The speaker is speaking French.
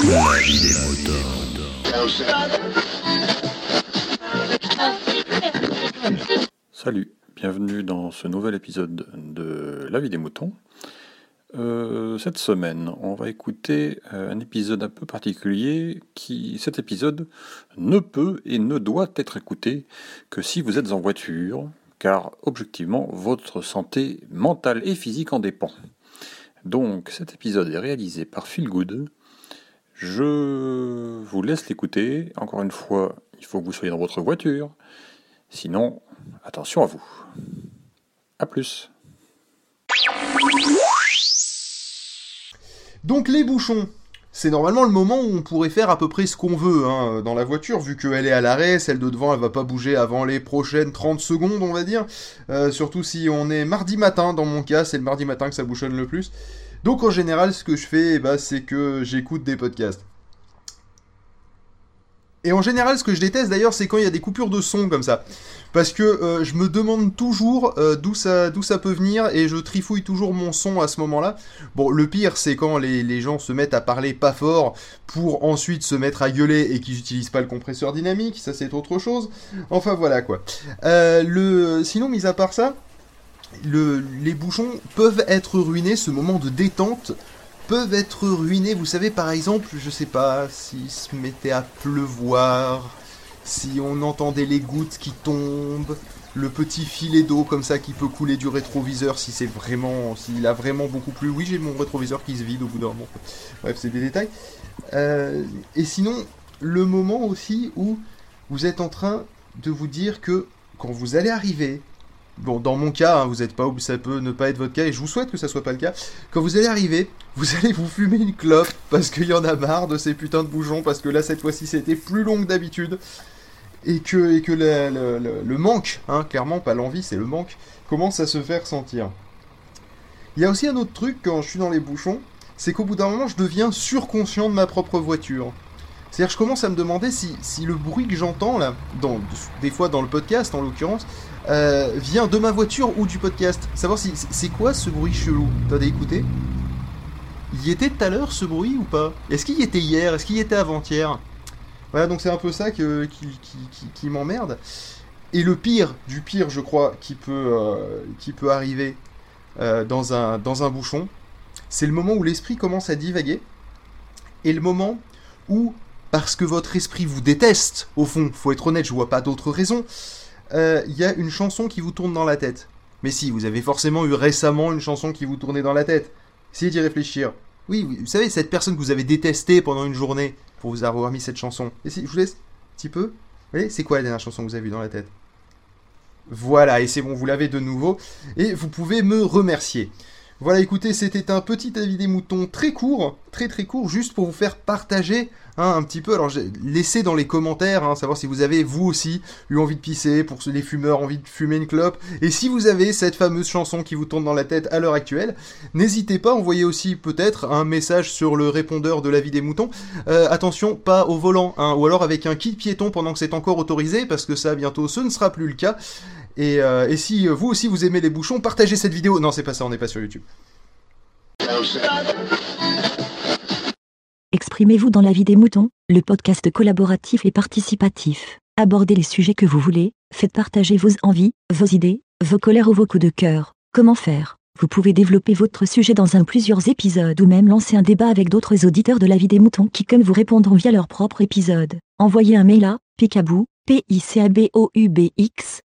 Des. Salut, bienvenue dans ce nouvel épisode de La vie des moutons. Euh, cette semaine, on va écouter euh, un épisode un peu particulier qui, cet épisode, ne peut et ne doit être écouté que si vous êtes en voiture, car objectivement, votre santé mentale et physique en dépend. Donc, cet épisode est réalisé par Phil Good. Je vous laisse l'écouter. Encore une fois, il faut que vous soyez dans votre voiture. Sinon, attention à vous. A plus. Donc les bouchons, c'est normalement le moment où on pourrait faire à peu près ce qu'on veut hein, dans la voiture, vu qu'elle est à l'arrêt, celle de devant elle va pas bouger avant les prochaines 30 secondes on va dire, Euh, surtout si on est mardi matin, dans mon cas c'est le mardi matin que ça bouchonne le plus. Donc en général ce que je fais, ben, c'est que j'écoute des podcasts. Et en général, ce que je déteste d'ailleurs, c'est quand il y a des coupures de son comme ça. Parce que euh, je me demande toujours euh, d'où ça, peut venir et je trifouille toujours mon son à ce moment-là. Bon, le pire, c'est quand les, les gens se mettent à parler pas fort pour ensuite se mettre à gueuler et qu'ils n'utilisent pas le compresseur dynamique. Ça, c'est autre chose. Enfin, voilà quoi. Euh, le... Sinon, mis à part ça, le... les bouchons peuvent être ruinés, ce moment de détente peuvent être ruinés. Vous savez, par exemple, je sais pas, s'il se mettait à pleuvoir, si on entendait les gouttes qui tombent, le petit filet d'eau comme ça qui peut couler du rétroviseur si c'est vraiment, s'il a vraiment beaucoup plu. Oui, j'ai mon rétroviseur qui se vide au bout d'un moment. Bref, c'est des détails. Euh, et sinon, le moment aussi où vous êtes en train de vous dire que quand vous allez arriver, bon, dans mon cas, hein, vous êtes pas, ob- ça peut ne pas être votre cas, et je vous souhaite que ça soit pas le cas. Quand vous allez arriver, vous allez vous fumer une clope parce qu'il y en a marre de ces putains de bouchons, parce que là cette fois-ci c'était plus long que d'habitude, et que, le, manque, hein, clairement pas l'envie, c'est le manque, commence à se faire sentir. Il y a aussi un autre truc quand je suis dans les bouchons, c'est qu'au bout d'un moment je deviens surconscient de ma propre voiture. C'est-à-dire je commence à me demander si, si le bruit que j'entends là, des fois dans le podcast en l'occurrence, euh, vient de ma voiture ou du podcast. Savoir si c'est quoi ce bruit chelou? T'as écouté Il y était tout à l'heure ce bruit ou pas? Est-ce qu'il y était hier? Est-ce qu'il y était avant-hier? Voilà, donc c'est un peu ça qui, qui, qui- qui m'emmerde. Et le pire du pire, je crois, qui peut, euh, qui peut arriver euh, dans, un, dans un bouchon, c'est le moment où l'esprit commence à divaguer et le moment où, parce que votre esprit vous déteste, au fond, faut être honnête, je vois pas d'autre raison, il y a une chanson qui vous tourne dans la tête. Mais si, vous avez forcément eu récemment une chanson qui vous tournait dans la tête. Essayez d'y réfléchir. Oui, vous- vous savez, cette personne que vous avez détestée pendant une journée pour vous avoir mis cette chanson. Et si, je vous laisse un petit peu. Vous voyez, c'est quoi la dernière chanson que vous avez eue dans la tête? Voilà, et c'est bon, vous l'avez de nouveau. Et vous pouvez me remercier. Voilà, écoutez, c'était un petit avis des moutons très court, très très court, juste pour vous faire partager hein, un petit peu. Alors, laissez dans les commentaires, hein, savoir si vous avez vous aussi eu envie de pisser, pour les fumeurs, envie de fumer une clope. Et si vous avez cette fameuse chanson qui vous tourne dans la tête à l'heure actuelle, n'hésitez pas, envoyez aussi peut-être un message sur le répondeur de la vie des moutons. Euh, attention, pas au volant, hein, ou alors avec un kit piéton pendant que c'est encore autorisé, parce que ça bientôt ce ne sera plus le cas. Et, euh, et si euh, vous aussi vous aimez les bouchons, partagez cette vidéo. Non, c'est pas ça, on n'est pas sur YouTube. Exprimez-vous dans la vie des moutons, le podcast collaboratif et participatif. Abordez les sujets que vous voulez, faites partager vos envies, vos idées, vos colères ou vos coups de cœur. Comment faire? Vous pouvez développer votre sujet dans un plusieurs épisodes ou même lancer un débat avec d'autres auditeurs de la vie des moutons qui comme vous répondront via leur propre épisode. Envoyez un mail à picabou, p i c a b o u b x